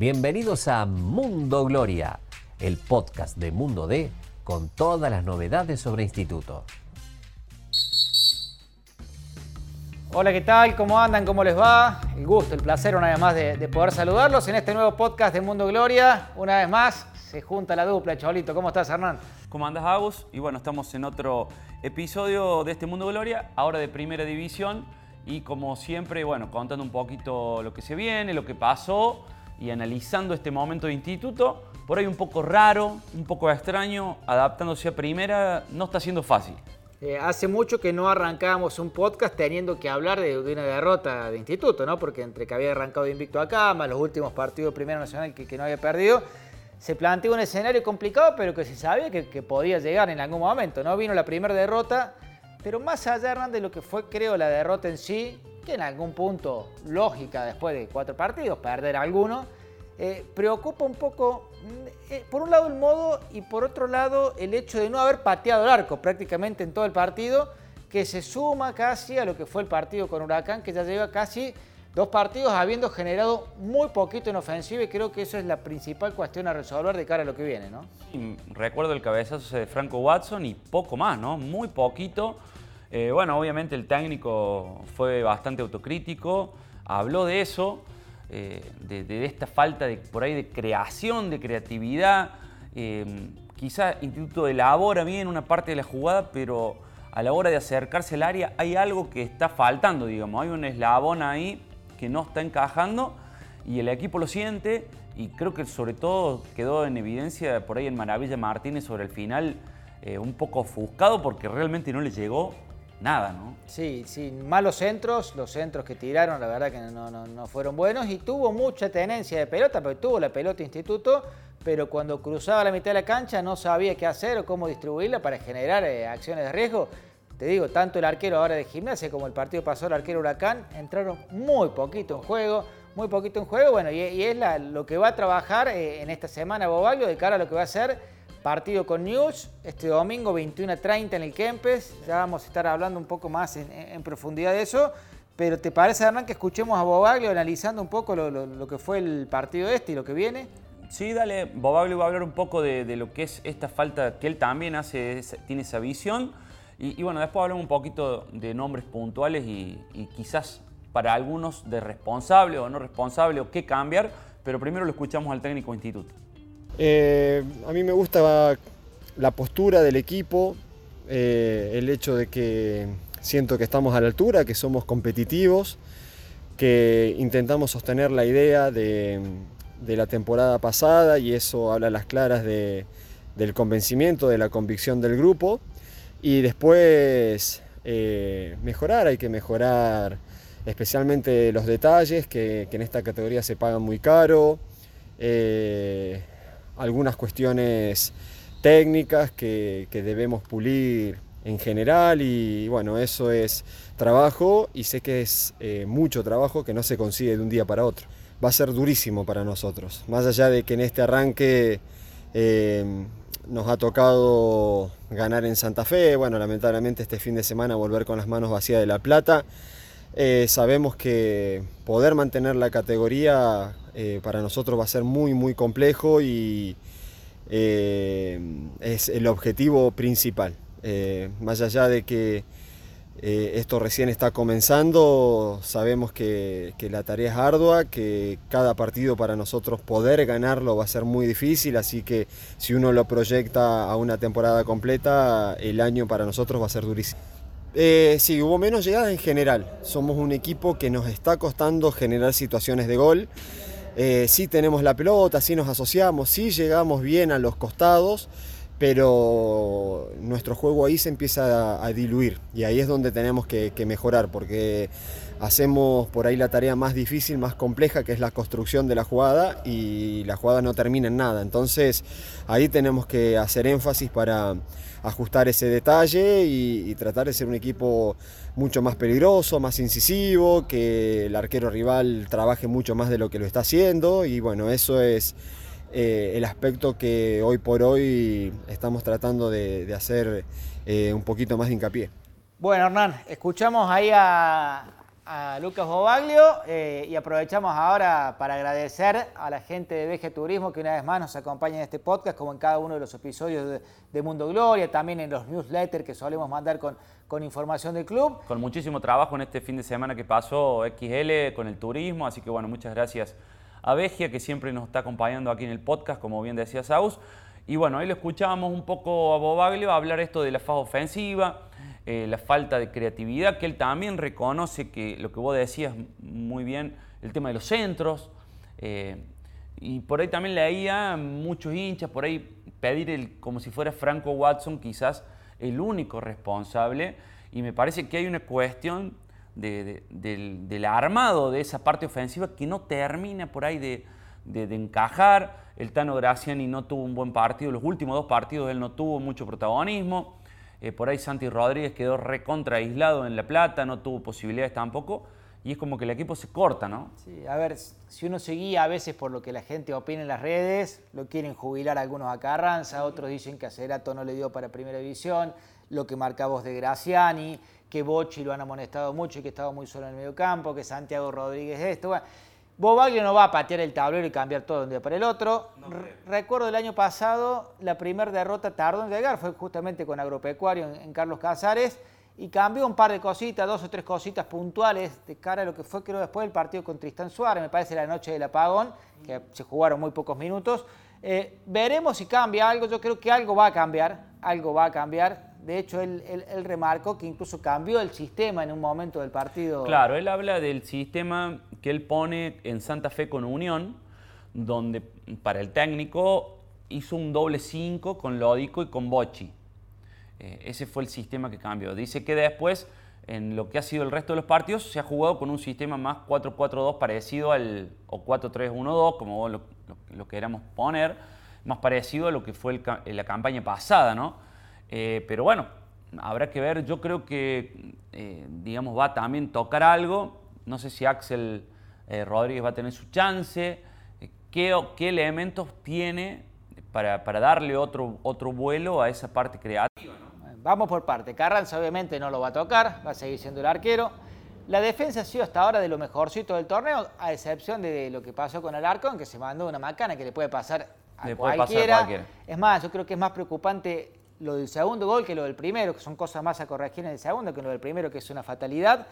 Bienvenidos a Mundo Gloria, el podcast de Mundo D con todas las novedades sobre instituto. Hola, ¿qué tal? ¿Cómo andan? ¿Cómo les va? El gusto, el placer una vez más de, de, poder saludarlos en este nuevo podcast de Mundo Gloria. Una vez más se junta la dupla, Cholito. ¿Cómo estás, Hernán? ¿Cómo andas, Agus? Y bueno, estamos en otro episodio de este Mundo Gloria, ahora de Primera División. Y como siempre, bueno, contando un poquito lo que se viene, lo que pasó y analizando este momento de instituto. Por ahí un poco raro, un poco extraño, adaptándose a primera, no está siendo fácil. Eh, hace mucho que no arrancábamos un podcast teniendo que hablar de, una derrota de instituto, ¿no? Porque entre que había arrancado invicto acá, más los últimos partidos de Primera Nacional que, no había perdido, se planteó un escenario complicado, pero que se sabía que, podía llegar en algún momento, ¿no? Vino la primera derrota, pero más allá, Hernán, de lo que fue, creo, la derrota en sí, que en algún punto lógica después de cuatro partidos, perder alguno, eh, preocupa un poco, mm, eh, por un lado el modo y por otro lado el hecho de no haber pateado el arco prácticamente en todo el partido, que se suma casi a lo que fue el partido con Huracán, que ya lleva casi dos partidos habiendo generado muy poquito en ofensiva y creo que eso es la principal cuestión a resolver de cara a lo que viene, ¿no? Recuerdo el cabezazo de Franco Watson y poco más, ¿no? Muy poquito. Eh, bueno, obviamente el técnico fue bastante autocrítico, habló de eso. Eh, de, esta falta de, por ahí de creación, de creatividad. Eh, quizá Instituto elabora bien una parte de la jugada, pero a la hora de acercarse al área hay algo que está faltando, digamos. Hay un eslabón ahí que no está encajando y el equipo lo siente y creo que sobre todo quedó en evidencia por ahí en Maravilla Martínez sobre el final eh, un poco ofuscado porque realmente no le llegó nada, ¿no? Sí, sí, malos centros, los centros que tiraron la verdad que no, fueron buenos y tuvo mucha tenencia de pelota, porque tuvo la pelota instituto, pero cuando cruzaba la mitad de la cancha no sabía qué hacer o cómo distribuirla para generar eh, acciones de riesgo. Te digo, tanto el arquero ahora de gimnasia como el partido pasó el arquero Huracán entraron muy poquito en juego, muy poquito en juego, bueno, y, es lo que va a trabajar eh, en esta semana Bobaglio de cara a lo que va a ser Partido con News, este domingo 21.30 en el Kempes. Ya vamos a estar hablando un poco más en, profundidad de eso. Pero ¿te parece, Hernán, que escuchemos a Bobaglio analizando un poco lo, que fue el partido este y lo que viene? Sí, dale. Bobaglio va a hablar un poco de, lo que es esta falta que él también hace, tiene esa visión. Y, bueno, después hablamos un poquito de nombres puntuales y, y quizás para algunos de responsable o no responsable o qué cambiar. Pero primero lo escuchamos al técnico instituto. Eh, a mí me gusta la postura del equipo, eh, el hecho de que siento que estamos a la altura, que somos competitivos, que intentamos sostener la idea de, la temporada pasada y eso habla a las claras del convencimiento, de la convicción del grupo. Y después eh, mejorar, hay que mejorar especialmente los detalles que, en esta categoría se pagan muy caro algunas cuestiones técnicas que, debemos pulir en general y bueno, eso es trabajo y sé que es eh, mucho trabajo que no se consigue de un día para otro. Va a ser durísimo para nosotros, más allá de que en este arranque eh, nos ha tocado ganar en Santa Fe, bueno, lamentablemente este fin de semana volver con las manos vacías de la plata. Eh, sabemos que poder mantener la categoría eh, para nosotros va a ser muy, muy complejo y eh, es el objetivo principal. más allá de que esto recién está comenzando, sabemos que, que, la tarea es ardua, que cada partido para nosotros poder ganarlo va a ser muy difícil, así que si uno lo proyecta a una temporada completa, el año para nosotros va a ser durísimo. Eh, sí, hubo menos llegadas en general. Somos un equipo que nos está costando generar situaciones de gol. Eh, sí tenemos la pelota, sí nos asociamos, sí llegamos bien a los costados, pero nuestro juego ahí se empieza a, diluir y ahí es donde tenemos que, mejorar porque hacemos por ahí la tarea más difícil, más compleja, que es la construcción de la jugada y la jugada no termina en nada. Entonces ahí tenemos que hacer énfasis para ajustar ese detalle y, tratar de ser un equipo mucho más peligroso, más incisivo, que el arquero rival trabaje mucho más de lo que lo está haciendo y bueno, eso es eh, el aspecto que hoy por hoy estamos tratando de, hacer eh, un poquito más de hincapié. Bueno, Hernán, escuchamos ahí a, a Lucas Bobaglio eh, y aprovechamos ahora para agradecer a la gente de VG Turismo que una vez más nos acompaña en este podcast, como en cada uno de los episodios de, Mundo Gloria, también en los newsletters que solemos mandar con, con información del club. Con muchísimo trabajo en este fin de semana que pasó XL con el turismo, así que bueno, muchas gracias a Vegia que siempre nos está acompañando aquí en el podcast, como bien decía Saus. Y bueno, ahí lo escuchábamos un poco a Bobaglio hablar esto de la fase ofensiva, eh, la falta de creatividad, que él también reconoce que lo que vos decías muy bien, el tema de los centros. Eh, y por ahí también leía muchos hinchas, por ahí pedir el, como si fuera Franco Watson quizás el único responsable. Y me parece que hay una cuestión del, armado de esa parte ofensiva que no termina por ahí de, de, encajar. El Tano Graciani no tuvo un buen partido, los últimos dos partidos él no tuvo mucho protagonismo. Eh, por ahí Santi Rodríguez quedó recontra aislado en La Plata, no tuvo posibilidades tampoco. Y es como que el equipo se corta, ¿no? Sí, a ver, si uno seguía a veces por lo que la gente opina en las redes, lo quieren jubilar algunos a Carranza, otros dicen que a Cerato no le dio para Primera División, lo que marcamos de Graciani, que Bochi lo han amonestado mucho y que estaba muy solo en el medio campo, que Santiago Rodríguez esto. Bueno, Bobaglio no va a patear el tablero y cambiar todo de un día para el otro. Recuerdo el año pasado, la primera derrota tardó en llegar, fue justamente con Agropecuario en, Carlos Casares, y cambió un par de cositas, dos o tres cositas puntuales de cara a lo que fue creo después del partido con Tristán Suárez, me parece la noche del apagón, que se jugaron muy pocos minutos. Eh, veremos si cambia algo, yo creo que algo va a cambiar, algo va a cambiar de hecho, él, remarcó que incluso cambió el sistema en un momento del partido. Claro, él habla del sistema que él pone en Santa Fe con Unión, donde para el técnico hizo un doble 5 con Lódico y con Bochi. Eh, ese fue el sistema que cambió. Dice que después, en lo que ha sido el resto de los partidos, se ha jugado con un sistema más 4-4-2 parecido al, o 4-3-1-2, como vos lo, lo, queramos poner, más parecido a lo que fue la campaña pasada, ¿no? Eh, pero bueno, habrá que ver. Yo creo que, eh, digamos, va a también tocar algo. No sé si Axel eh, Rodríguez va a tener su chance. ¿Qué, qué elementos tiene para, darle otro, otro vuelo a esa parte creativa? Vamos por parte. Carranza obviamente no lo va a tocar, va a seguir siendo el arquero. La defensa ha sido hasta ahora de lo mejorcito del torneo, a excepción de lo que pasó con el Arcon, que se mandó una macana que le puede pasar a, cualquiera. a cualquiera. Es más, yo creo que es más preocupante lo del segundo gol que lo del primero, que son cosas más a corregir en el segundo que lo del primero, que es una fatalidad.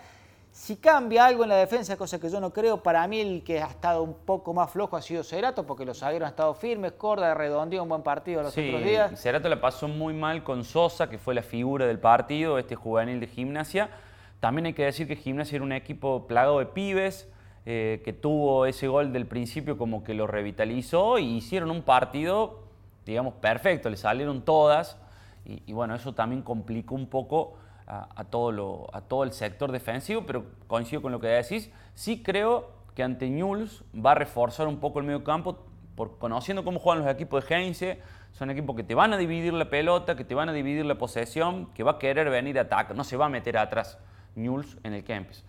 Si cambia algo en la defensa, cosa que yo no creo, para mí el que ha estado un poco más flojo ha sido Cerato, porque los zagueros han estado firmes, Corda redondeó un buen partido los otros días. Cerato la pasó muy mal con Sosa, que fue la figura del partido, este juvenil de gimnasia. También hay que decir que Gimnasia era un equipo plagado de pibes, eh, que tuvo ese gol del principio como que lo revitalizó y hicieron un partido, digamos, perfecto, le salieron todas. Y, bueno, eso también complicó un poco a, todo lo, a todo el sector defensivo, pero coincido con lo que decís. Sí creo que ante Newell's va a reforzar un poco el medio campo, por, conociendo cómo juegan los equipos de Heinze. Son equipos que te van a dividir la pelota, que te van a dividir la posesión, que va a querer venir a atacar, no se va a meter atrás Newell's en el Kempis.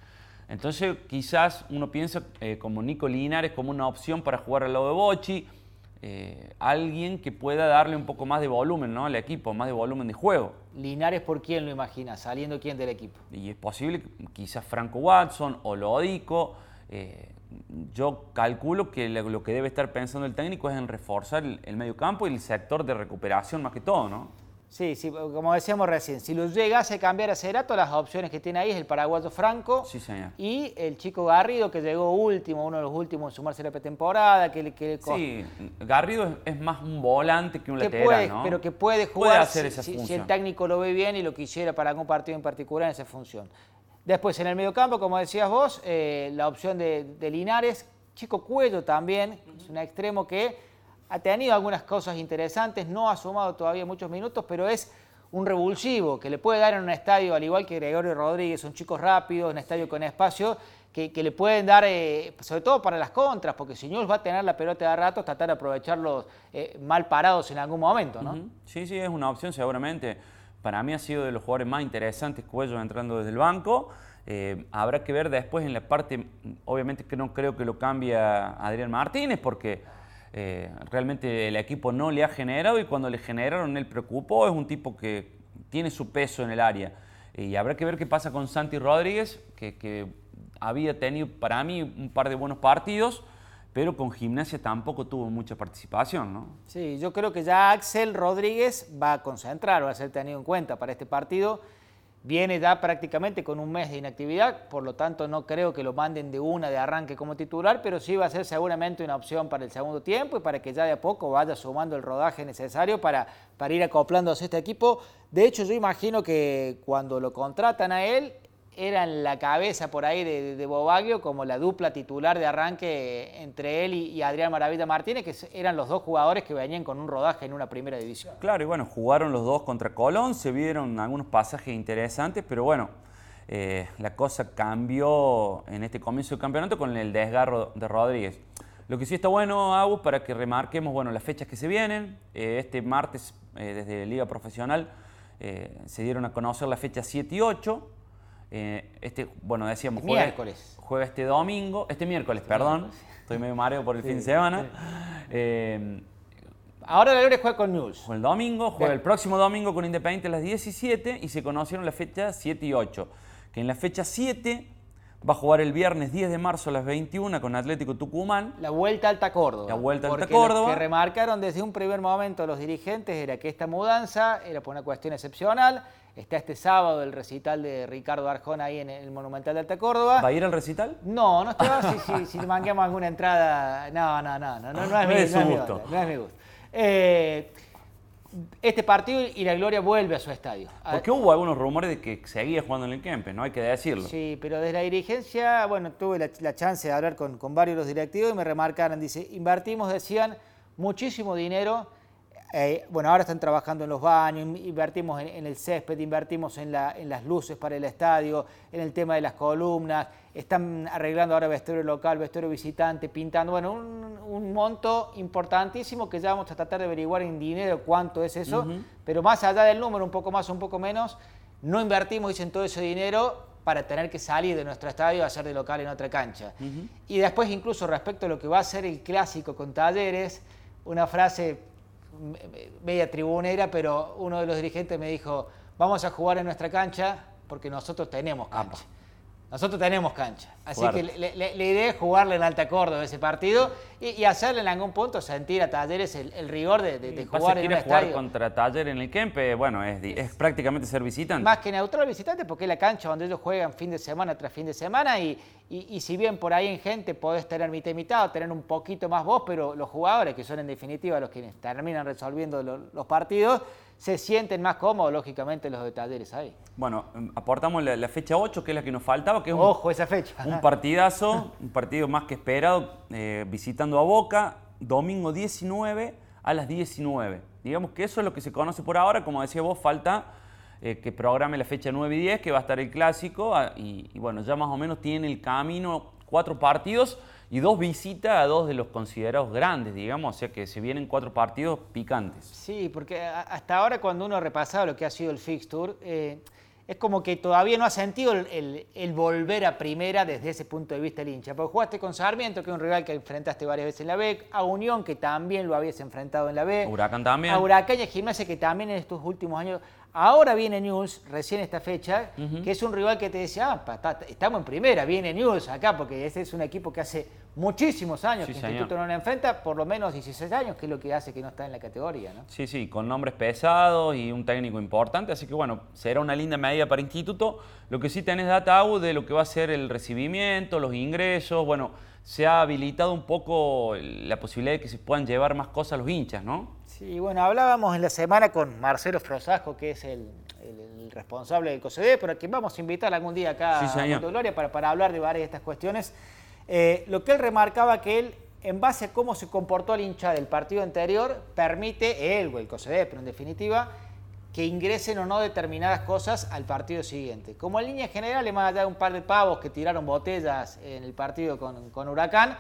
Entonces quizás uno piensa eh, como Nico Linares como una opción para jugar al lado de Bochi, eh, alguien que pueda darle un poco más de volumen ¿no? al equipo, más de volumen de juego. Linares, ¿por quién lo imagina? ¿Saliendo quién del equipo? Y es posible que quizás Franco Watson o Lodico. Eh, yo calculo que lo que debe estar pensando el técnico es en reforzar el, el medio campo y el sector de recuperación más que todo, ¿no? Sí, sí, como decíamos recién, si lo llegase a cambiar a Cerato, las opciones que tiene ahí es el paraguayo Franco y el chico Garrido, que llegó último, uno de los últimos en sumarse a la pretemporada. Que, que, sí, Garrido es, más un volante que un lateral, puede, ¿no? Pero que puede jugar hacer esa si, si, el técnico lo ve bien y lo quisiera para algún partido en particular en esa función. Después, en el mediocampo, como decías vos, eh, la opción de, de Linares, Chico Cuello también, es un extremo que ha tenido algunas cosas interesantes, no ha sumado todavía muchos minutos, pero es un revulsivo que le puede dar en un estadio, al igual que Gregorio Rodríguez, son chicos rápidos, un estadio con espacio, que, le pueden dar, eh, sobre todo para las contras, porque si va a tener la pelota de rato, tratar de aprovecharlos eh, mal parados en algún momento, ¿no? Sí, sí, es una opción seguramente. Para mí ha sido de los jugadores más interesantes, Cuello entrando desde el banco. Eh, habrá que ver después en la parte, obviamente que no creo que lo cambie Adrián Martínez, porque eh, realmente el equipo no le ha generado y cuando le generaron él preocupó, es un tipo que tiene su peso en el área. Y habrá que ver qué pasa con Santi Rodríguez, que, había tenido para mí un par de buenos partidos, pero con gimnasia tampoco tuvo mucha participación, ¿no? Sí, yo creo que ya Axel Rodríguez va a concentrar, va a ser tenido en cuenta para este partido. Viene ya prácticamente con un mes de inactividad, por lo tanto no creo que lo manden de una de arranque como titular, pero sí va a ser seguramente una opción para el segundo tiempo y para que ya de a poco vaya sumando el rodaje necesario para, para ir acoplándose a este equipo. De hecho, yo imagino que cuando lo contratan a él, era en la cabeza por ahí de, de, Bobaglio como la dupla titular de arranque entre él y, Adrián Maravilla Martínez, que eran los dos jugadores que venían con un rodaje en una primera división. Claro, y bueno, jugaron los dos contra Colón, se vieron algunos pasajes interesantes, pero bueno, eh, la cosa cambió en este comienzo del campeonato con el desgarro de Rodríguez. Lo que sí está bueno, Agus, para que remarquemos bueno, las fechas que se vienen. Eh, este martes, eh, desde Liga Profesional, se dieron a conocer la fecha 7 y 8 eh, este, bueno, decíamos, juega, miércoles. juega este domingo, este miércoles, perdón, estoy medio mareo por el fin de semana. Eh, Ahora la Gloria juega con News. el domingo, juega el próximo domingo con Independiente a las 17 y se conocieron las fechas 7 y 8. Que en la fecha 7 va a jugar el viernes 10 de marzo a las 21 con Atlético Tucumán. La vuelta Alta Córdoba. La vuelta Alta Córdoba. Lo que remarcaron desde un primer momento los dirigentes era que esta mudanza era por una cuestión excepcional Está este sábado el recital de Ricardo Arjona ahí en el Monumental de Alta Córdoba. ¿Va a ir al recital? No, no estaba. si, si, si manqueamos alguna entrada. No, no, no, no, no, no es, mi, es gusto. no es mi gusto. Eh, este partido y la Gloria vuelve a su estadio. Porque hubo algunos rumores de que seguía jugando en el Kempe, no hay que decirlo. Sí, pero desde la dirigencia, bueno, tuve la, la chance de hablar con, con varios de los directivos y me remarcaron, dice, invertimos, decían, muchísimo dinero eh, bueno, ahora están trabajando en los baños, invertimos en, el césped, invertimos en, las luces para el estadio, en el tema de las columnas, están arreglando ahora vestuario local, vestuario visitante, pintando, bueno, un, monto importantísimo que ya vamos a tratar de averiguar en dinero cuánto es eso, pero más allá del número, un poco más o un poco menos, no invertimos, dicen, todo ese dinero para tener que salir de nuestro estadio a hacer de local en otra cancha. Y después incluso respecto a lo que va a ser el clásico con talleres, una frase media tribunera, pero uno de los dirigentes me dijo, vamos a jugar en nuestra cancha porque nosotros tenemos cancha. Nosotros tenemos cancha. Así que la idea es jugarle en Alta Córdoba ese partido y, hacerle en algún punto sentir a Talleres el, rigor de, jugar en un jugar contra Taller en el Kempe, bueno, es, es, prácticamente ser visitante. Más que neutral visitante porque es la cancha donde ellos juegan fin de semana tras fin de semana y, y, si bien por ahí en gente podés tener mitad y mitad tener un poquito más vos, pero los jugadores, que son en definitiva los que terminan resolviendo los partidos, se sienten más cómodos, lógicamente, los de Talleres ahí. Bueno, em, aportamos la, fecha 8, que es la que nos faltaba, que es Ojo, esa fecha. un partidazo, un partido más que esperado, eh, visitando a Boca, domingo 19 a las 19. Digamos que eso es lo que se conoce por ahora, como decía vos, falta eh, que programe la fecha 9 y 10, que va a estar el clásico, ah, y, y bueno, ya más o menos tiene el camino, cuatro partidos y dos visitas a dos de los considerados grandes, digamos, o sea que se vienen cuatro partidos picantes. Sí, porque hasta ahora cuando uno ha repasado lo que ha sido el fixture, eh, es como que todavía no ha sentido el, volver a primera desde ese punto de vista el hincha. Porque jugaste con Sarmiento, que es un rival que enfrentaste varias veces en la B, a Unión, que también lo habías enfrentado en la B. Huracán también. A Huracán y a Gimnasia, que también en estos últimos años Ahora viene News, recién esta fecha, que es un rival que te decía, ah, estamos en primera, viene News acá, porque ese es un equipo que hace muchísimos años que el Instituto no la enfrenta, por lo menos 16 años, que es lo que hace que no está en la categoría. ¿no? Sí, sí, con nombres pesados y un técnico importante, así que bueno, será una linda medida para Instituto. Lo que sí tenés data de lo que va a ser el recibimiento, los ingresos, bueno, se ha habilitado un poco la posibilidad de que se puedan llevar más cosas los hinchas, ¿no? Sí, bueno, hablábamos en la semana con Marcelo Frosasco, que es el, responsable del COCD, pero a quien vamos a invitar algún día acá a Mundo Gloria para, para, hablar de varias de estas cuestiones. Eh, lo que él remarcaba que él, en base a cómo se comportó el hincha del partido anterior, permite él o el COCD, pero en definitiva, que ingresen o no determinadas cosas al partido siguiente. Como en línea general, le más allá de un par de pavos que tiraron botellas en el partido con, con Huracán,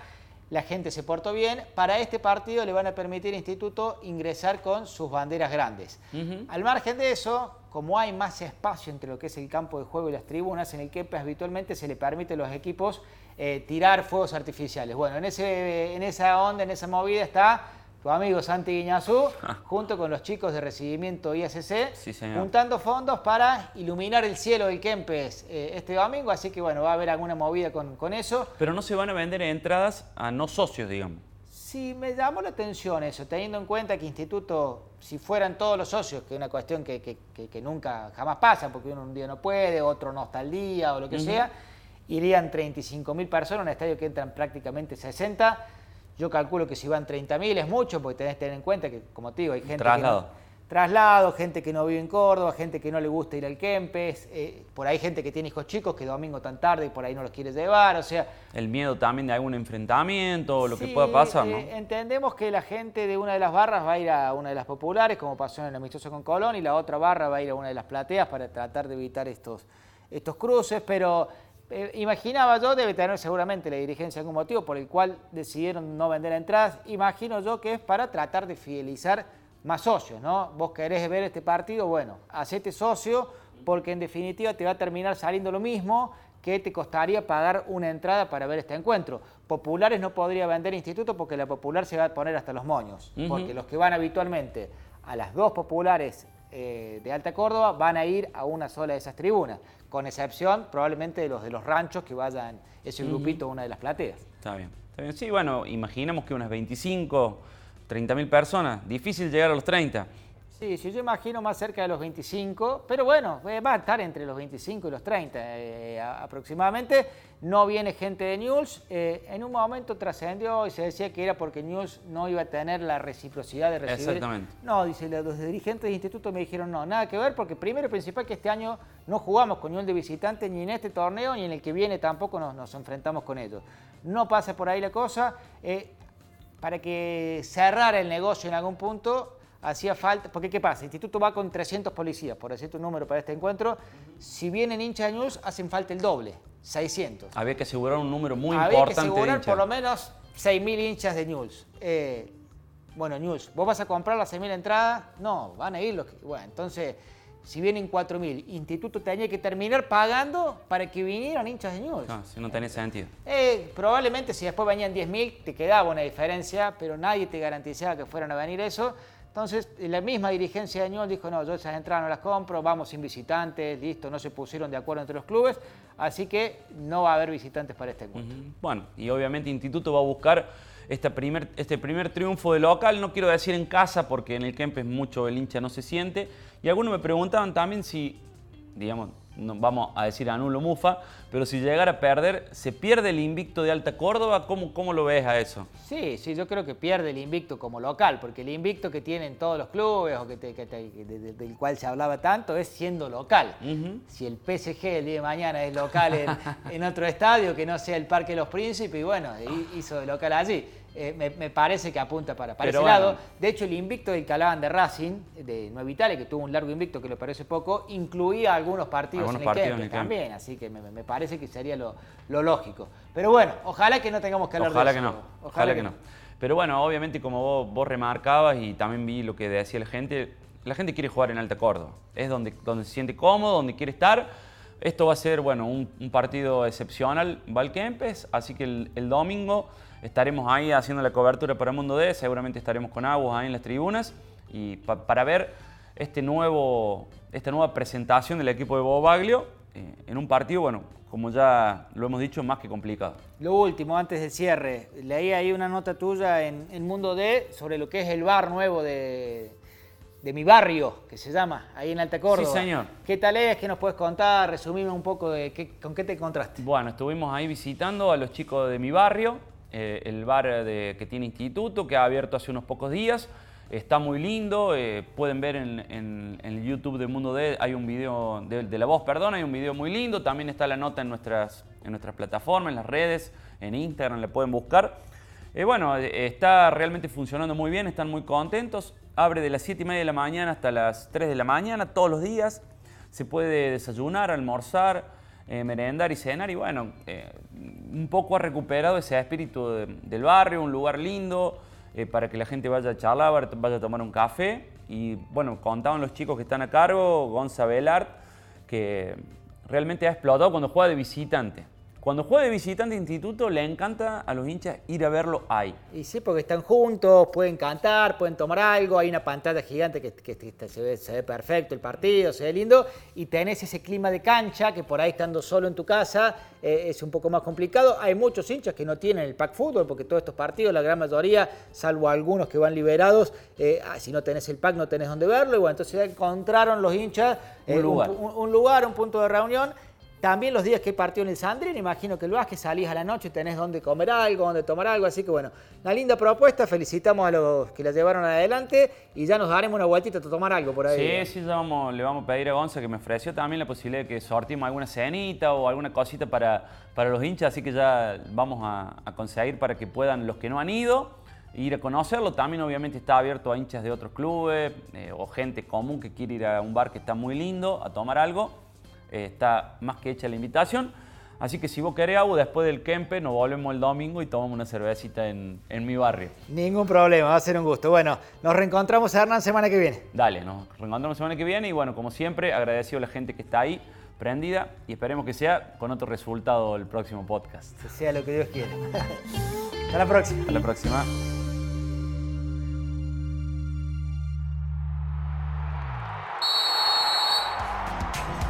la gente se portó bien. Para este partido le van a permitir al Instituto ingresar con sus banderas grandes. Al margen de eso, como hay más espacio entre lo que es el campo de juego y las tribunas, en el que habitualmente se le permite a los equipos eh, tirar fuegos artificiales. Bueno, en, ese, en esa onda, en esa movida está tu amigo Santi Guiñazú, junto con los chicos de recibimiento ISC, Sí, juntando fondos para iluminar el cielo del Kempes eh, este domingo, así que bueno, va a haber alguna movida con, con eso. Pero no se van a vender entradas a no socios, digamos. Sí, me llamó la atención eso, teniendo en cuenta que Instituto, si fueran todos los socios, que es una cuestión que, que- que- que nunca, jamás pasa, porque uno un día no puede, otro no está al día o lo que sea, irían 35 mil personas, un estadio que entran prácticamente 60. Yo calculo que si van 30 mil es mucho, porque tenés que tener en cuenta que, como te digo, hay gente Traslado. que no, traslado, gente que no vive en Córdoba, gente que no le gusta ir al Kempes, eh, por ahí gente que tiene hijos chicos que domingo tan tarde y por ahí no los quiere llevar, o sea, El miedo también de algún enfrentamiento o lo que pueda pasar, ¿no? eh, entendemos que la gente de una de las barras va a ir a una de las populares, como pasó en el amistoso con Colón, y la otra barra va a ir a una de las plateas para tratar de evitar estos, estos cruces, pero eh, imaginaba yo, debe tener seguramente la dirigencia algún motivo por el cual decidieron no vender entradas, imagino yo que es para tratar de fidelizar más socios, ¿no? Vos querés ver este partido, bueno, hacete socio, porque en definitiva te va a terminar saliendo lo mismo que te costaría pagar una entrada para ver este encuentro. Populares no podría vender instituto porque la popular se va a poner hasta los moños, porque los que van habitualmente a las dos populares eh, de Alta Córdoba van a ir a una sola de esas tribunas, con excepción probablemente de los de los ranchos que vayan ese grupito a una de las plateas. Está bien. Está bien. Sí, bueno, imaginemos que unas 25, 30 mil personas. Difícil llegar a los 30. Sí, sí, yo imagino más cerca de los 25, pero bueno, eh, va a estar entre los 25 y los 30 eh, aproximadamente. No viene gente de News. eh, en un momento trascendió y se decía que era porque News no iba a tener la reciprocidad de recibir. Exactamente. No, dice, los dirigentes del instituto me dijeron no, nada que ver, porque primero y principal que este año no jugamos con News de visitante ni en este torneo ni en el que viene tampoco nos, nos enfrentamos con ellos. No pasa por ahí la cosa. eh, para que cerrara el negocio en algún punto, hacía falta, porque ¿qué pasa? El instituto va con 300 policías, por decirte un número para este encuentro, si vienen hinchas de News, hacen falta el doble, 600. Había que asegurar un número muy Había que importante asegurar por lo menos 6.000 hinchas de News. Eh, bueno, News, ¿vos vas a comprar las 6.000 entradas? No, van a ir los que... Bueno, entonces, si vienen 4.000, Instituto tenía que terminar pagando para que vinieran hinchas de News. No, si no tenía sentido. Eh, probablemente si después venían 10.000 te quedaba una diferencia, pero nadie te garantizaba que fueran a venir eso. Entonces, la misma dirigencia de Ñol dijo, no, yo esas entradas no las compro, vamos sin visitantes, listo, no se pusieron de acuerdo entre los clubes, así que no va a haber visitantes para este encuentro. Bueno, y obviamente Instituto va a buscar esta primer, este primer triunfo de local, no quiero decir en casa porque en el Kempes mucho el hincha no se siente. Y algunos me preguntaban también si, digamos, no vamos a decir anulo mufa, pero si llegara a perder, ¿se pierde el invicto de Alta Córdoba? ¿Cómo, cómo lo ves a eso? Sí, sí, yo creo que pierde el invicto como local, porque el invicto que tienen todos los clubes o que te- que te- que de- de- del cual se hablaba tanto es siendo local. Si el PSG el día de mañana es local en, en otro estadio que no sea el Parque de los Príncipes, y bueno, hi- hizo de local allí. Eh, me, me parece que apunta para, para ese bueno. lado. De hecho, el invicto del Calaban de Racing, de Nueva Italia, que tuvo un largo invicto que le parece poco, incluía algunos partidos Algunos en el partidos en el también, así que me, me parece que sería lo, lo lógico. Pero bueno, ojalá que no tengamos que hablar Ojalá de que eso. no, ojalá que no. Pero bueno, obviamente como vos, vos remarcabas y también vi lo que decía la gente, la gente quiere jugar en Alta Córdoba. Es donde, donde se siente cómodo, donde quiere estar. Esto va a ser, bueno, un, un partido excepcional, Valkempes, así que el, el domingo estaremos ahí haciendo la cobertura para Mundo D, seguramente estaremos con Aguas ahí en las tribunas y pa- para ver este nuevo, esta nueva presentación del equipo de Bobaglio eh, en un partido, bueno, como ya lo hemos dicho, más que complicado. Lo último, antes del cierre, leí ahí una nota tuya en, en Mundo D sobre lo que es el bar nuevo de, de mi barrio, que se llama, ahí en Alta Córdoba. Sí, señor. ¿Qué tal es? ¿Qué nos puedes contar? Resumirme un poco de qué, con qué te encontraste. Bueno, estuvimos ahí visitando a los chicos de mi barrio, eh, el bar de- que tiene instituto, que ha abierto hace unos pocos días. Está muy lindo, eh, pueden ver en, en- YouTube de Mundo D, hay un video, de, La Voz, perdón, hay un video muy lindo. También está la nota en nuestras, en nuestras plataformas, en las redes, en Instagram, la pueden buscar. Eh, bueno, eh, está realmente funcionando muy bien, están muy contentos. Abre de las 7 y media de la mañana hasta las 3 de la mañana todos los días. Se puede desayunar, almorzar, eh, merendar y cenar. Y bueno, eh, un poco ha recuperado ese espíritu de- del barrio, un lugar lindo eh, para que la gente vaya a charlar, vaya a tomar un café. Y bueno, contaban los chicos que están a cargo, Gonza Velart, que realmente ha explotado cuando juega de visitante. Cuando juega de visitante de instituto, le encanta a los hinchas ir a verlo ahí. Y sí, porque están juntos, pueden cantar, pueden tomar algo, hay una pantalla gigante que, se, ve, perfecto el partido, se ve lindo, y tenés ese clima de cancha que por ahí estando solo en tu casa eh, es un poco más complicado. Hay muchos hinchas que no tienen el pack fútbol, porque todos estos partidos, la gran mayoría, salvo algunos que van liberados, eh, ah, si no tenés el pack no tenés dónde verlo, y bueno, entonces ya encontraron los hinchas un, lugar. un lugar, un punto de reunión también los días que partió en el Sandrín, imagino que lo que salís a la noche, tenés donde comer algo, donde tomar algo, así que bueno, una linda propuesta, felicitamos a los que la llevaron adelante y ya nos daremos una vueltita a tomar algo por ahí. Sí, sí, le vamos a pedir a Gonza que me ofreció también la posibilidad de que sortimos alguna cenita o alguna cosita para, para los hinchas, así que ya vamos a, conseguir para que puedan los que no han ido ir a conocerlo. También obviamente está abierto a hinchas de otros clubes eh, o gente común que quiere ir a un bar que está muy lindo a tomar algo. Eh, está más que hecha la invitación. Así que si vos querés después del Kempe nos volvemos el domingo y tomamos una cervecita en, mi barrio. Ningún problema, va a ser un gusto. Bueno, nos reencontramos, Hernán, semana que viene. Dale, nos reencontramos semana que viene y bueno, como siempre, agradecido a la gente que está ahí, prendida y esperemos que sea con otro resultado el próximo podcast. Que sea lo que Dios quiera. Hasta la próxima. Hasta la próxima.